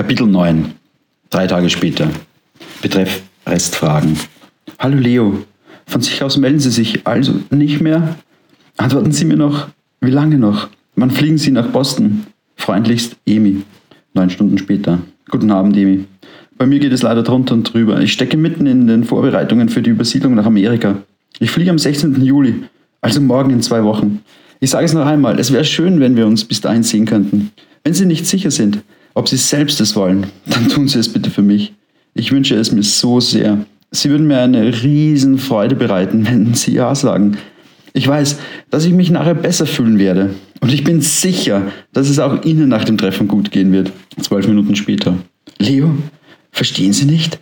Kapitel 9. Drei Tage später. Betreff Restfragen. Hallo Leo. Von sich aus melden Sie sich also nicht mehr? Antworten Sie mir noch. Wie lange noch? Wann fliegen Sie nach Boston? Freundlichst Emi. Neun Stunden später. Guten Abend, Emi. Bei mir geht es leider drunter und drüber. Ich stecke mitten in den Vorbereitungen für die Übersiedlung nach Amerika. Ich fliege am 16. Juli, also morgen in zwei Wochen. Ich sage es noch einmal, es wäre schön, wenn wir uns bis dahin sehen könnten. Wenn Sie nicht sicher sind, ob Sie selbst es wollen, dann tun Sie es bitte für mich. Ich wünsche es mir so sehr. Sie würden mir eine riesen Freude bereiten, wenn Sie Ja sagen. Ich weiß, dass ich mich nachher besser fühlen werde. Und ich bin sicher, dass es auch Ihnen nach dem Treffen gut gehen wird. Zwölf Minuten später. Leo, verstehen Sie nicht?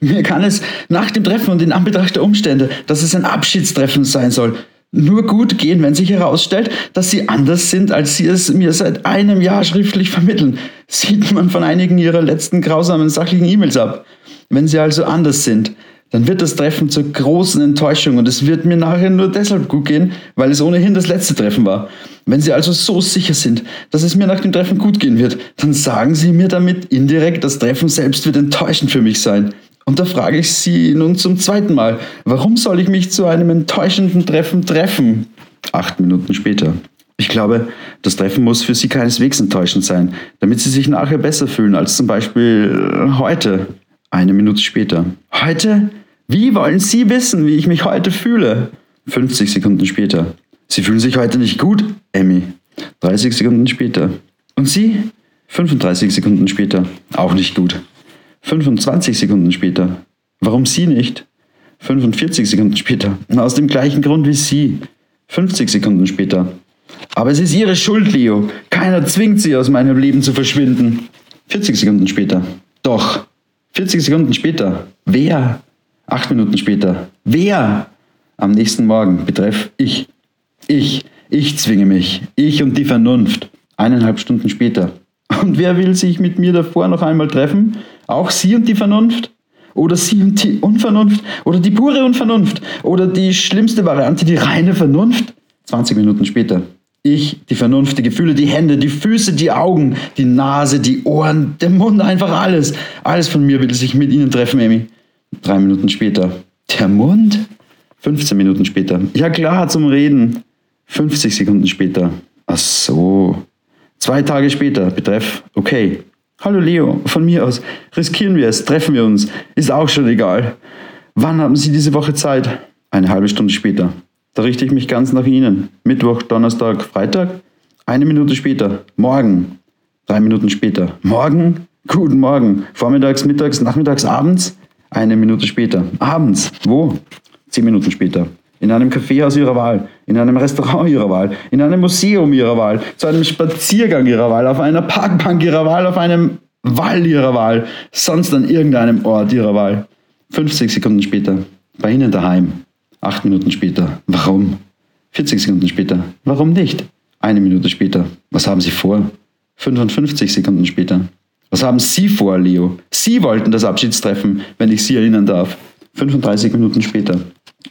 Mir kann es nach dem Treffen und in Anbetracht der Umstände, dass es ein Abschiedstreffen sein soll, nur gut gehen, wenn sich herausstellt, dass Sie anders sind, als Sie es mir seit einem Jahr schriftlich vermitteln. Sieht man von einigen Ihrer letzten grausamen sachlichen E-Mails ab. Wenn Sie also anders sind, dann wird das Treffen zur großen Enttäuschung und es wird mir nachher nur deshalb gut gehen, weil es ohnehin das letzte Treffen war. Wenn Sie also so sicher sind, dass es mir nach dem Treffen gut gehen wird, dann sagen Sie mir damit indirekt, das Treffen selbst wird enttäuschend für mich sein. Und da frage ich Sie nun zum zweiten Mal, warum soll ich mich zu einem enttäuschenden Treffen treffen? Acht Minuten später. Ich glaube, das Treffen muss für Sie keineswegs enttäuschend sein, damit Sie sich nachher besser fühlen als zum Beispiel heute. Eine Minute später. Heute? Wie wollen Sie wissen, wie ich mich heute fühle? 50 Sekunden später. Sie fühlen sich heute nicht gut, Emmy. 30 Sekunden später. Und Sie? 35 Sekunden später. Auch nicht gut. 25 Sekunden später. Warum Sie nicht? 45 Sekunden später. Aus dem gleichen Grund wie Sie. 50 Sekunden später. Aber es ist Ihre Schuld, Leo. Keiner zwingt Sie, aus meinem Leben zu verschwinden. 40 Sekunden später. Doch. 40 Sekunden später. Wer? Acht Minuten später. Wer? Am nächsten Morgen. Betreff ich. Ich. Ich zwinge mich. Ich und die Vernunft. Eineinhalb Stunden später. Und wer will sich mit mir davor noch einmal treffen? Auch Sie und die Vernunft? Oder Sie und die Unvernunft? Oder die pure Unvernunft? Oder die schlimmste Variante, die reine Vernunft? 20 Minuten später. Ich, die Vernunft, die Gefühle, die Hände, die Füße, die Augen, die Nase, die Ohren, der Mund, einfach alles. Alles von mir will sich mit Ihnen treffen, Amy. Drei Minuten später. Der Mund? 15 Minuten später. Ja klar, zum Reden. 50 Sekunden später. Ach so. Zwei Tage später. Betreff. Okay. Hallo Leo, von mir aus. Riskieren wir es, treffen wir uns. Ist auch schon egal. Wann haben Sie diese Woche Zeit? Eine halbe Stunde später. Da richte ich mich ganz nach Ihnen. Mittwoch, Donnerstag, Freitag? Eine Minute später. Morgen. Drei Minuten später. Morgen? Guten Morgen. Vormittags, mittags, nachmittags, abends? Eine Minute später. Abends. Wo? Zehn Minuten später. In einem Kaffeehaus Ihrer Wahl, in einem Restaurant Ihrer Wahl, in einem Museum Ihrer Wahl, zu einem Spaziergang Ihrer Wahl, auf einer Parkbank Ihrer Wahl, auf einem Wall Ihrer Wahl, sonst an irgendeinem Ort Ihrer Wahl. 50 Sekunden später. Bei Ihnen daheim. Acht Minuten später. Warum? 40 Sekunden später. Warum nicht? Eine Minute später. Was haben Sie vor? 55 Sekunden später. Was haben Sie vor, Leo? Sie wollten das Abschiedstreffen, wenn ich Sie erinnern darf. 35 Minuten später.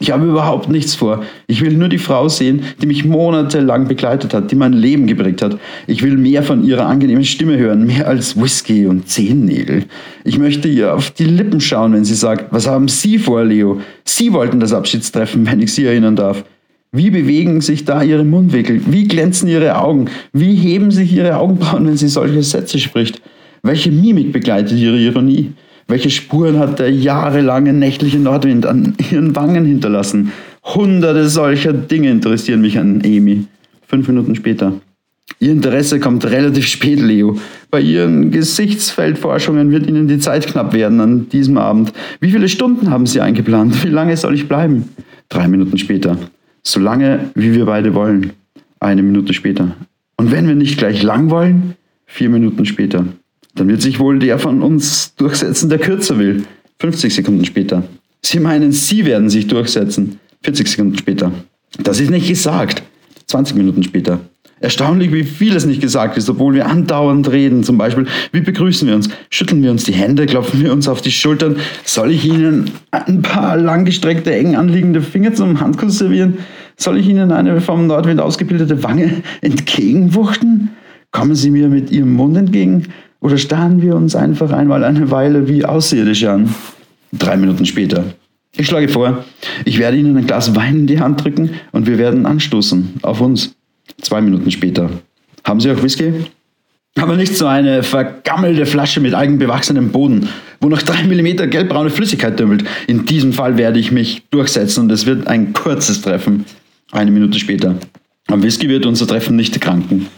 Ich habe überhaupt nichts vor. Ich will nur die Frau sehen, die mich monatelang begleitet hat, die mein Leben geprägt hat. Ich will mehr von ihrer angenehmen Stimme hören, mehr als Whisky und Zehennägel. Ich möchte ihr auf die Lippen schauen, wenn sie sagt, was haben Sie vor, Leo? Sie wollten das Abschiedstreffen, wenn ich Sie erinnern darf. Wie bewegen sich da Ihre Mundwinkel? Wie glänzen Ihre Augen? Wie heben sich Ihre Augenbrauen, wenn sie solche Sätze spricht? Welche Mimik begleitet Ihre Ironie? Welche Spuren hat der jahrelange nächtliche Nordwind an ihren Wangen hinterlassen? Hunderte solcher Dinge interessieren mich an Amy. Fünf Minuten später. Ihr Interesse kommt relativ spät, Leo. Bei Ihren Gesichtsfeldforschungen wird Ihnen die Zeit knapp werden an diesem Abend. Wie viele Stunden haben Sie eingeplant? Wie lange soll ich bleiben? Drei Minuten später. So lange, wie wir beide wollen. Eine Minute später. Und wenn wir nicht gleich lang wollen? Vier Minuten später. Dann wird sich wohl der von uns durchsetzen, der kürzer will. 50 Sekunden später. Sie meinen, Sie werden sich durchsetzen. 40 Sekunden später. Das ist nicht gesagt. 20 Minuten später. Erstaunlich, wie vieles nicht gesagt ist, obwohl wir andauernd reden. Zum Beispiel, wie begrüßen wir uns? Schütteln wir uns die Hände? Klopfen wir uns auf die Schultern? Soll ich Ihnen ein paar langgestreckte, eng anliegende Finger zum Handkuss servieren? Soll ich Ihnen eine vom Nordwind ausgebildete Wange entgegenwuchten? Kommen Sie mir mit Ihrem Mund entgegen? Oder starren wir uns einfach einmal eine Weile wie Außerirdische an? Drei Minuten später. Ich schlage vor, ich werde Ihnen ein Glas Wein in die Hand drücken und wir werden anstoßen. Auf uns. Zwei Minuten später. Haben Sie auch Whisky? Aber nicht so eine vergammelte Flasche mit algenbewachsenem Boden, wo noch drei Millimeter gelbbraune Flüssigkeit dümmelt. In diesem Fall werde ich mich durchsetzen und es wird ein kurzes Treffen. Eine Minute später. Am Whisky wird unser Treffen nicht kranken.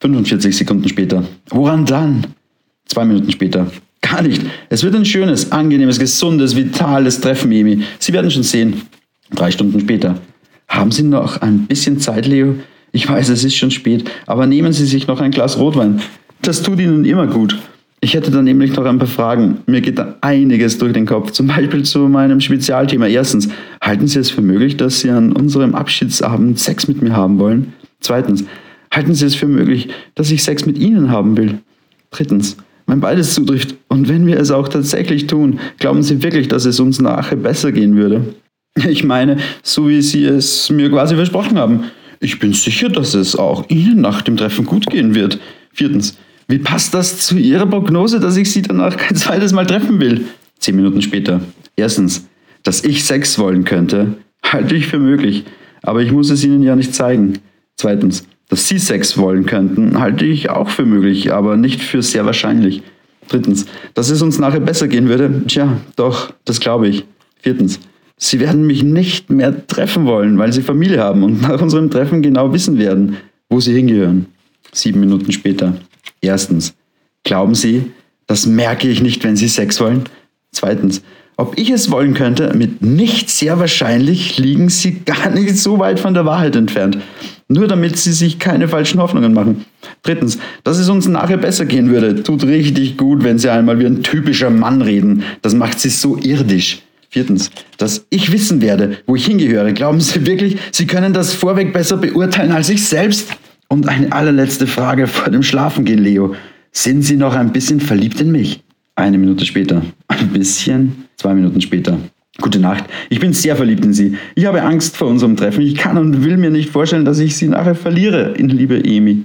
45 Sekunden später. Woran dann? Zwei Minuten später. Gar nicht. Es wird ein schönes, angenehmes, gesundes, vitales Treffen, Emi. Sie werden schon sehen. Drei Stunden später. Haben Sie noch ein bisschen Zeit, Leo? Ich weiß, es ist schon spät, aber nehmen Sie sich noch ein Glas Rotwein. Das tut Ihnen immer gut. Ich hätte da nämlich noch ein paar Fragen. Mir geht da einiges durch den Kopf. Zum Beispiel zu meinem Spezialthema. Erstens, halten Sie es für möglich, dass Sie an unserem Abschiedsabend Sex mit mir haben wollen? Zweitens, halten Sie es für möglich, dass ich Sex mit Ihnen haben will? Drittens, wenn beides zutrifft und wenn wir es auch tatsächlich tun, glauben Sie wirklich, dass es uns nachher besser gehen würde? Ich meine, so wie Sie es mir quasi versprochen haben. Ich bin sicher, dass es auch Ihnen nach dem Treffen gut gehen wird. Viertens, wie passt das zu Ihrer Prognose, dass ich Sie danach kein zweites Mal treffen will? Zehn Minuten später. Erstens, dass ich Sex wollen könnte, halte ich für möglich, aber ich muss es Ihnen ja nicht zeigen. Zweitens, dass Sie Sex wollen könnten, halte ich auch für möglich, aber nicht für sehr wahrscheinlich. Drittens, dass es uns nachher besser gehen würde, tja, doch, das glaube ich. Viertens, Sie werden mich nicht mehr treffen wollen, weil Sie Familie haben und nach unserem Treffen genau wissen werden, wo Sie hingehören. Sieben Minuten später. Erstens, glauben Sie, das merke ich nicht, wenn Sie Sex wollen? Zweitens, ob ich es wollen könnte, mit nicht sehr wahrscheinlich liegen Sie gar nicht so weit von der Wahrheit entfernt. Nur damit Sie sich keine falschen Hoffnungen machen. Drittens, dass es uns nachher besser gehen würde. Tut richtig gut, wenn Sie einmal wie ein typischer Mann reden. Das macht Sie so irdisch. Viertens, dass ich wissen werde, wo ich hingehöre. Glauben Sie wirklich, Sie können das vorweg besser beurteilen als ich selbst? Und eine allerletzte Frage vor dem Schlafengehen, Leo. Sind Sie noch ein bisschen verliebt in mich? Eine Minute später. Ein bisschen? Zwei Minuten später. Gute Nacht. Ich bin sehr verliebt in Sie. Ich habe Angst vor unserem Treffen. Ich kann und will mir nicht vorstellen, dass ich Sie nachher verliere, in liebe Emi.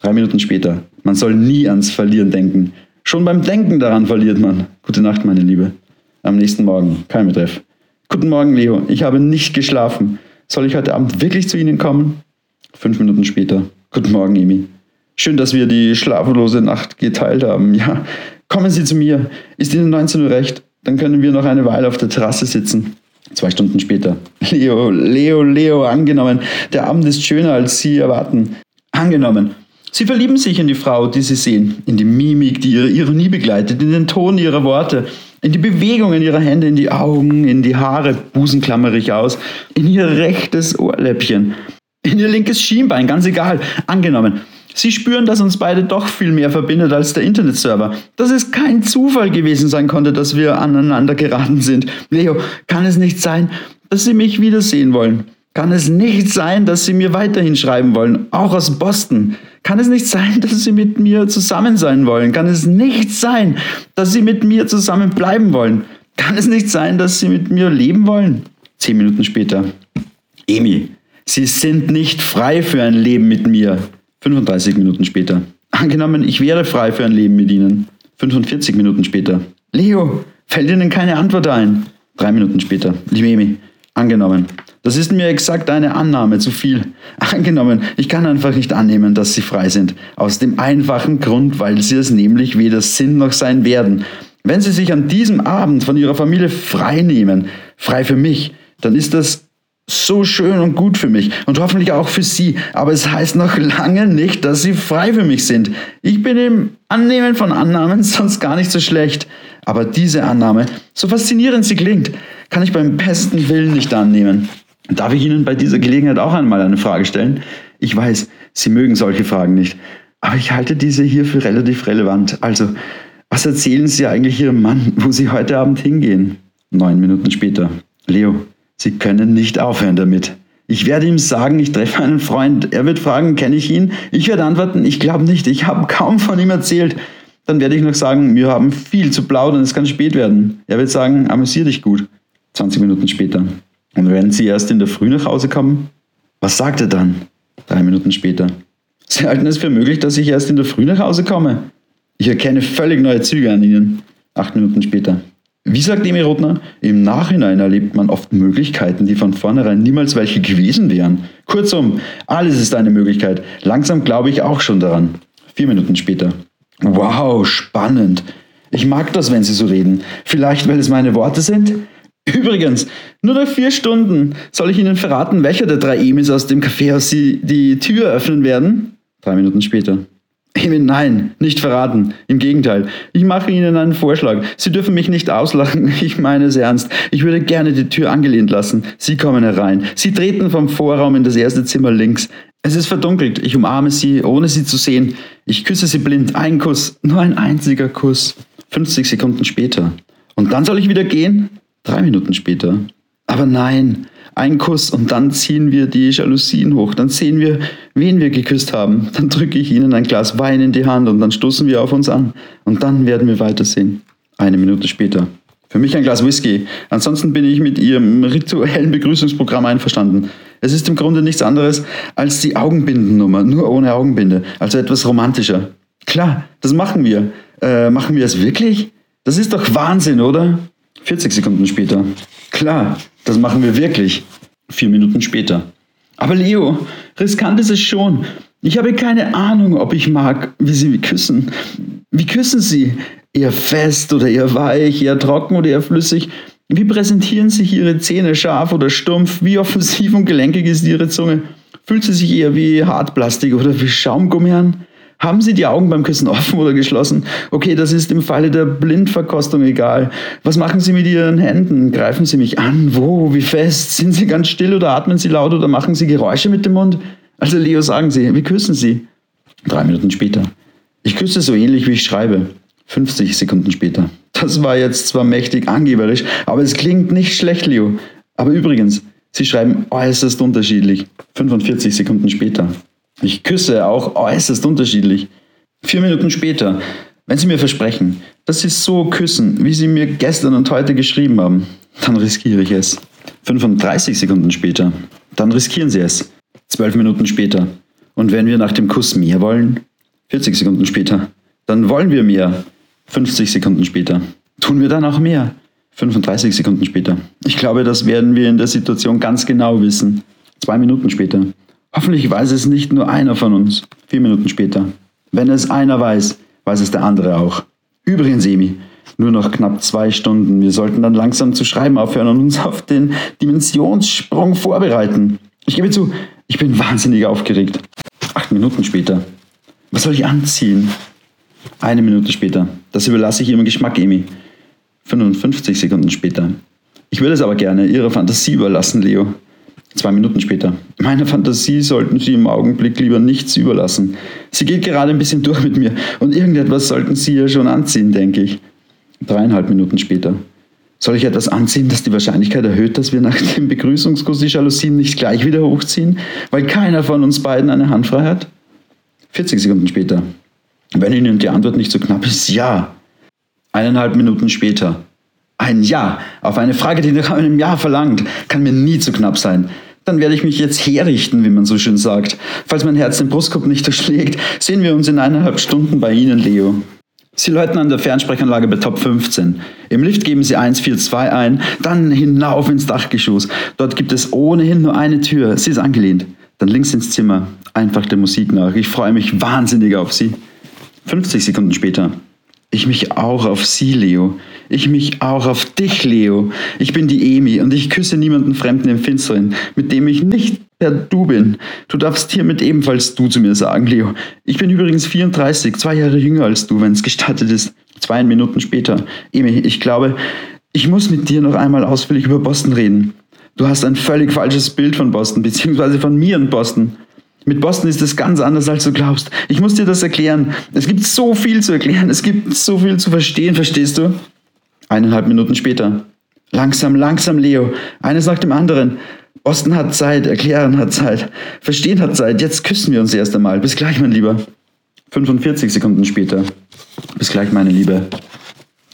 Drei Minuten später. Man soll nie ans Verlieren denken. Schon beim Denken daran verliert man. Gute Nacht, meine Liebe. Am nächsten Morgen. Kein Betreff. Guten Morgen, Leo. Ich habe nicht geschlafen. Soll ich heute Abend wirklich zu Ihnen kommen? Fünf Minuten später. Guten Morgen, Emi. Schön, dass wir die schlaflose Nacht geteilt haben. Ja, kommen Sie zu mir. Ist Ihnen 19 Uhr recht? Dann können wir noch eine Weile auf der Terrasse sitzen. Zwei Stunden später. Leo, Leo, Leo, angenommen. Der Abend ist schöner, als Sie erwarten. Angenommen. Sie verlieben sich in die Frau, die Sie sehen, in die Mimik, die Ihre Ironie begleitet, in den Ton Ihrer Worte, in die Bewegungen Ihrer Hände, in die Augen, in die Haare, Busen klammerig aus, in Ihr rechtes Ohrläppchen, in ihr linkes Schienbein, ganz egal. Angenommen. Sie spüren, dass uns beide doch viel mehr verbindet als der Internetserver. Dass es kein Zufall gewesen sein konnte, dass wir aneinander geraten sind. Leo, kann es nicht sein, dass Sie mich wiedersehen wollen? Kann es nicht sein, dass Sie mir weiterhin schreiben wollen, auch aus Boston? Kann es nicht sein, dass Sie mit mir zusammen sein wollen? Kann es nicht sein, dass Sie mit mir zusammen bleiben wollen? Kann es nicht sein, dass Sie mit mir leben wollen? Zehn Minuten später. Emi, Sie sind nicht frei für ein Leben mit mir. 35 Minuten später. Angenommen, ich wäre frei für ein Leben mit Ihnen. 45 Minuten später. Leo, fällt Ihnen keine Antwort ein? Drei Minuten später. Liebe angenommen. Das ist mir exakt eine Annahme zu viel. Angenommen, ich kann einfach nicht annehmen, dass Sie frei sind. Aus dem einfachen Grund, weil Sie es nämlich weder sind noch sein werden. Wenn Sie sich an diesem Abend von Ihrer Familie frei nehmen, frei für mich, dann ist das so schön und gut für mich und hoffentlich auch für Sie. Aber es heißt noch lange nicht, dass Sie frei für mich sind. Ich bin im Annehmen von Annahmen sonst gar nicht so schlecht. Aber diese Annahme, so faszinierend sie klingt, kann ich beim besten Willen nicht annehmen. Darf ich Ihnen bei dieser Gelegenheit auch einmal eine Frage stellen? Ich weiß, Sie mögen solche Fragen nicht, aber ich halte diese hier für relativ relevant. Also, was erzählen Sie eigentlich Ihrem Mann, wo Sie heute Abend hingehen? Neun Minuten später. Leo, Sie können nicht aufhören damit. Ich werde ihm sagen, ich treffe einen Freund. Er wird fragen, kenne ich ihn? Ich werde antworten, ich glaube nicht, ich habe kaum von ihm erzählt. Dann werde ich noch sagen, wir haben viel zu plaudern, es kann spät werden. Er wird sagen, amüsier dich gut. 20 Minuten später. Und werden Sie erst in der Früh nach Hause kommen? Was sagt er dann? Drei Minuten später. Sie halten es für möglich, dass ich erst in der Früh nach Hause komme? Ich erkenne völlig neue Züge an Ihnen. Acht Minuten später. Wie sagt Emi Rotner, im Nachhinein erlebt man oft Möglichkeiten, die von vornherein niemals welche gewesen wären. Kurzum, alles ist eine Möglichkeit. Langsam glaube ich auch schon daran. Vier Minuten später. Wow, spannend. Ich mag das, wenn Sie so reden. Vielleicht, weil es meine Worte sind? Übrigens, nur nach vier Stunden soll ich Ihnen verraten, welcher der drei Emis aus dem Kaffeehaus Sie die Tür öffnen werden? Drei Minuten später. Nein, nicht verraten. Im Gegenteil, ich mache Ihnen einen Vorschlag. Sie dürfen mich nicht auslachen. Ich meine es ernst. Ich würde gerne die Tür angelehnt lassen. Sie kommen herein. Sie treten vom Vorraum in das erste Zimmer links. Es ist verdunkelt. Ich umarme Sie, ohne Sie zu sehen. Ich küsse Sie blind. Ein Kuss. Nur ein einziger Kuss. 50 Sekunden später. Und dann soll ich wieder gehen? Drei Minuten später. Aber nein, ein Kuss und dann ziehen wir die Jalousien hoch. Dann sehen wir, wen wir geküsst haben. Dann drücke ich ihnen ein Glas Wein in die Hand und dann stoßen wir auf uns an. Und dann werden wir weitersehen. Eine Minute später. Für mich ein Glas Whisky. Ansonsten bin ich mit Ihrem rituellen Begrüßungsprogramm einverstanden. Es ist im Grunde nichts anderes als die Augenbindennummer, nur ohne Augenbinde, also etwas romantischer. Klar, das machen wir. Äh, machen wir es wirklich? Das ist doch Wahnsinn, oder? 40 Sekunden später. Klar, das machen wir wirklich. Vier Minuten später. Aber Leo, riskant ist es schon. Ich habe keine Ahnung, ob ich mag, wie Sie mich küssen. Wie küssen Sie? Eher fest oder eher weich, eher trocken oder eher flüssig? Wie präsentieren sich Ihre Zähne scharf oder stumpf? Wie offensiv und gelenkig ist Ihre Zunge? Fühlt sie sich eher wie Hartplastik oder wie Schaumgummi an? Haben Sie die Augen beim Küssen offen oder geschlossen? Okay, das ist im Falle der Blindverkostung egal. Was machen Sie mit Ihren Händen? Greifen Sie mich an? Wo? Wie fest? Sind Sie ganz still oder atmen Sie laut oder machen Sie Geräusche mit dem Mund? Also Leo, sagen Sie, wie küssen Sie? Drei Minuten später. Ich küsse so ähnlich, wie ich schreibe. 50 Sekunden später. Das war jetzt zwar mächtig angeberisch, aber es klingt nicht schlecht, Leo. Aber übrigens, Sie schreiben äußerst unterschiedlich. 45 Sekunden später. Ich küsse auch äußerst unterschiedlich. Vier Minuten später, wenn Sie mir versprechen, dass Sie so küssen, wie Sie mir gestern und heute geschrieben haben, dann riskiere ich es. 35 Sekunden später, dann riskieren Sie es. Zwölf Minuten später. Und wenn wir nach dem Kuss mehr wollen? 40 Sekunden später. Dann wollen wir mehr. 50 Sekunden später. Tun wir dann auch mehr? 35 Sekunden später. Ich glaube, das werden wir in der Situation ganz genau wissen. Zwei Minuten später. Hoffentlich weiß es nicht nur einer von uns. Vier Minuten später. Wenn es einer weiß, weiß es der andere auch. Übrigens, Emi, nur noch knapp zwei Stunden. Wir sollten dann langsam zu schreiben aufhören und uns auf den Dimensionssprung vorbereiten. Ich gebe zu, ich bin wahnsinnig aufgeregt. Acht Minuten später. Was soll ich anziehen? Eine Minute später. Das überlasse ich Ihrem Geschmack, Emi. 55 Sekunden später. Ich würde es aber gerne Ihrer Fantasie überlassen, Leo. Zwei Minuten später. Meine Fantasie sollten Sie im Augenblick lieber nichts überlassen. Sie geht gerade ein bisschen durch mit mir und irgendetwas sollten Sie ja schon anziehen, denke ich. Dreieinhalb Minuten später. Soll ich etwas anziehen, das die Wahrscheinlichkeit erhöht, dass wir nach dem Begrüßungskuss die Jalousien nicht gleich wieder hochziehen, weil keiner von uns beiden eine Hand frei hat? 40 Sekunden später. Wenn Ihnen die Antwort nicht so knapp ist, ja. Eineinhalb Minuten später. Ein Ja auf eine Frage, die nach einem Ja verlangt, kann mir nie zu knapp sein. Dann werde ich mich jetzt herrichten, wie man so schön sagt. Falls mein Herz den Brustkorb nicht erschlägt, sehen wir uns in eineinhalb Stunden bei Ihnen, Leo. Sie läuten an der Fernsprechanlage bei Top 15. Im Lift geben Sie 142 ein, dann hinauf ins Dachgeschoss. Dort gibt es ohnehin nur eine Tür. Sie ist angelehnt. Dann links ins Zimmer. Einfach der Musik nach. Ich freue mich wahnsinnig auf Sie. 50 Sekunden später. Ich mich auch auf Sie, Leo. Ich mich auch auf dich, Leo. Ich bin die Emi und ich küsse niemanden Fremden im Finsteren, mit dem ich nicht der Du bin. Du darfst hiermit ebenfalls Du zu mir sagen, Leo. Ich bin übrigens 34, zwei Jahre jünger als du, wenn es gestattet ist. Zwei Minuten später. Emi, ich glaube, ich muss mit dir noch einmal ausführlich über Boston reden. Du hast ein völlig falsches Bild von Boston, beziehungsweise von mir in Boston. Mit Boston ist es ganz anders, als du glaubst. Ich muss dir das erklären. Es gibt so viel zu erklären. Es gibt so viel zu verstehen, verstehst du? Eineinhalb Minuten später. Langsam, langsam, Leo. Eines nach dem anderen. Boston hat Zeit, erklären hat Zeit, verstehen hat Zeit. Jetzt küssen wir uns erst einmal. Bis gleich, mein Lieber. 45 Sekunden später. Bis gleich, meine Liebe.